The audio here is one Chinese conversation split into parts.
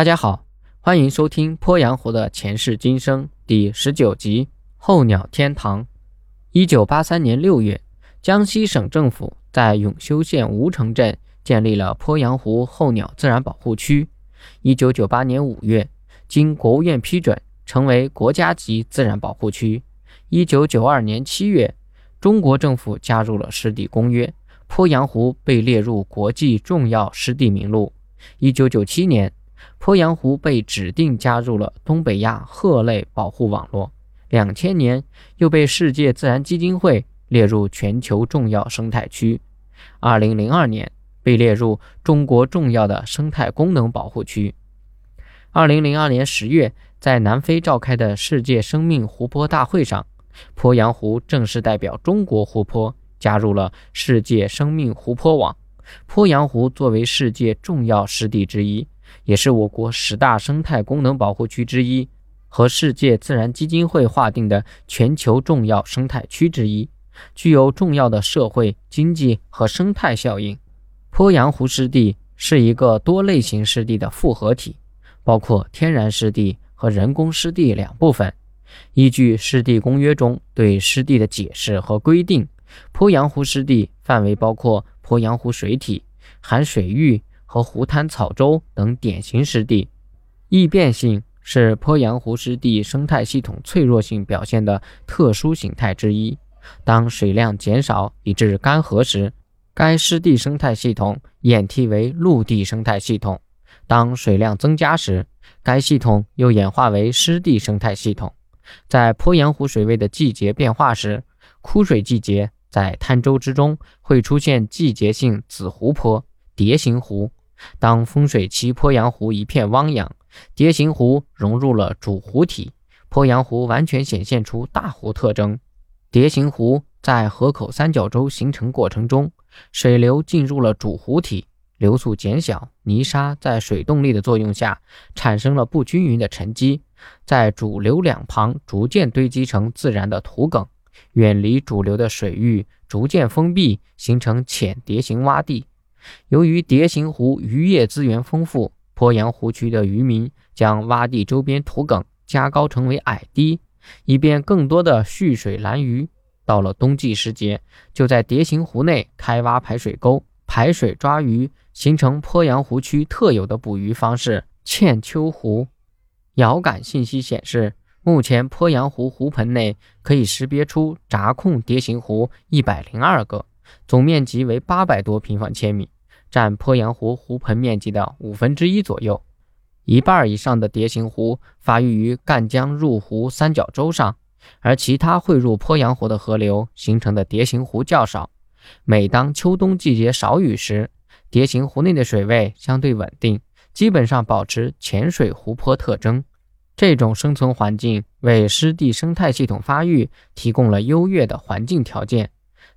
大家好，欢迎收听鄱阳湖的前世今生第十九集《候鸟天堂》。一九八三年六月，江西省政府在永修县吴城镇建立了鄱阳湖候鸟自然保护区。一九九八年五月，经国务院批准，成为国家级自然保护区。一九九二年七月，中国政府加入了湿地公约，鄱阳湖被列入国际重要湿地名录。一九九七年。鄱阳湖被指定加入了东北亚鹤类保护网络，两千年又被世界自然基金会列入全球重要生态区，二零零二年被列入中国重要的生态功能保护区。二零零二年十月，在南非召开的世界生命湖泊大会上，鄱阳湖正式代表中国湖泊加入了世界生命湖泊网。鄱阳湖作为世界重要湿地之一。也是我国十大生态功能保护区之一，和世界自然基金会划定的全球重要生态区之一，具有重要的社会、经济和生态效应。鄱阳湖湿地是一个多类型湿地的复合体，包括天然湿地和人工湿地两部分。依据湿地公约中对湿地的解释和规定，鄱阳湖湿地范围包括鄱阳湖水体、含水域。和湖滩草洲等典型湿地，易变性是鄱阳湖湿地生态系统脆弱性表现的特殊形态之一。当水量减少以致干涸时，该湿地生态系统演替为陆地生态系统；当水量增加时，该系统又演化为湿地生态系统。在鄱阳湖水位的季节变化时，枯水季节在滩洲之中会出现季节性子湖泊、蝶形湖。当丰水期，鄱阳湖一片汪洋，蝶形湖融入了主湖体，鄱阳湖完全显现出大湖特征。蝶形湖在河口三角洲形成过程中，水流进入了主湖体，流速减小，泥沙在水动力的作用下产生了不均匀的沉积，在主流两旁逐渐堆积成自然的土埂，远离主流的水域，逐渐封闭，形成浅蝶形洼地。由于蝶形湖渔业资源丰富，鄱阳湖区的渔民将洼地周边土埂加高成为矮堤，以便更多的蓄水拦鱼。到了冬季时节，就在蝶形湖内开挖排水沟，排水抓鱼，形成鄱阳湖区特有的捕鱼方式——嵌秋湖。遥感信息显示，目前鄱阳湖湖盆内可以识别出闸控蝶形湖一百零二个。总面积为八百多平方千米，占鄱阳湖湖盆面积的五分之一左右。一半以上的蝶形湖发育于赣江入湖三角洲上，而其他汇入鄱阳湖的河流形成的蝶形湖较少。每当秋冬季节少雨时，蝶形湖内的水位相对稳定，基本上保持浅水湖泊特征。这种生存环境为湿地生态系统发育提供了优越的环境条件。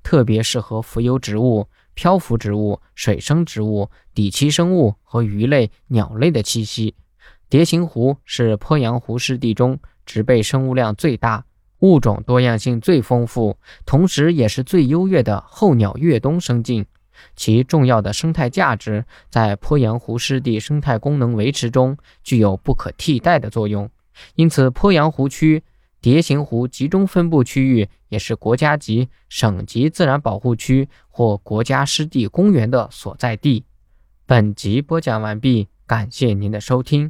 特别适合浮游植物、漂浮植物、水生植物、底栖生物和鱼类、鸟类的栖息。蝶形湖是鄱阳湖湿地中植被生物量最大、物种多样性最丰富，同时也是最优越的候鸟越冬生境。其重要的生态价值在鄱阳湖湿地生态功能维持中具有不可替代的作用。因此，鄱阳湖区。蝶形湖集中分布区域也是国家级、省级自然保护区或国家湿地公园的所在地。本集播讲完毕，感谢您的收听。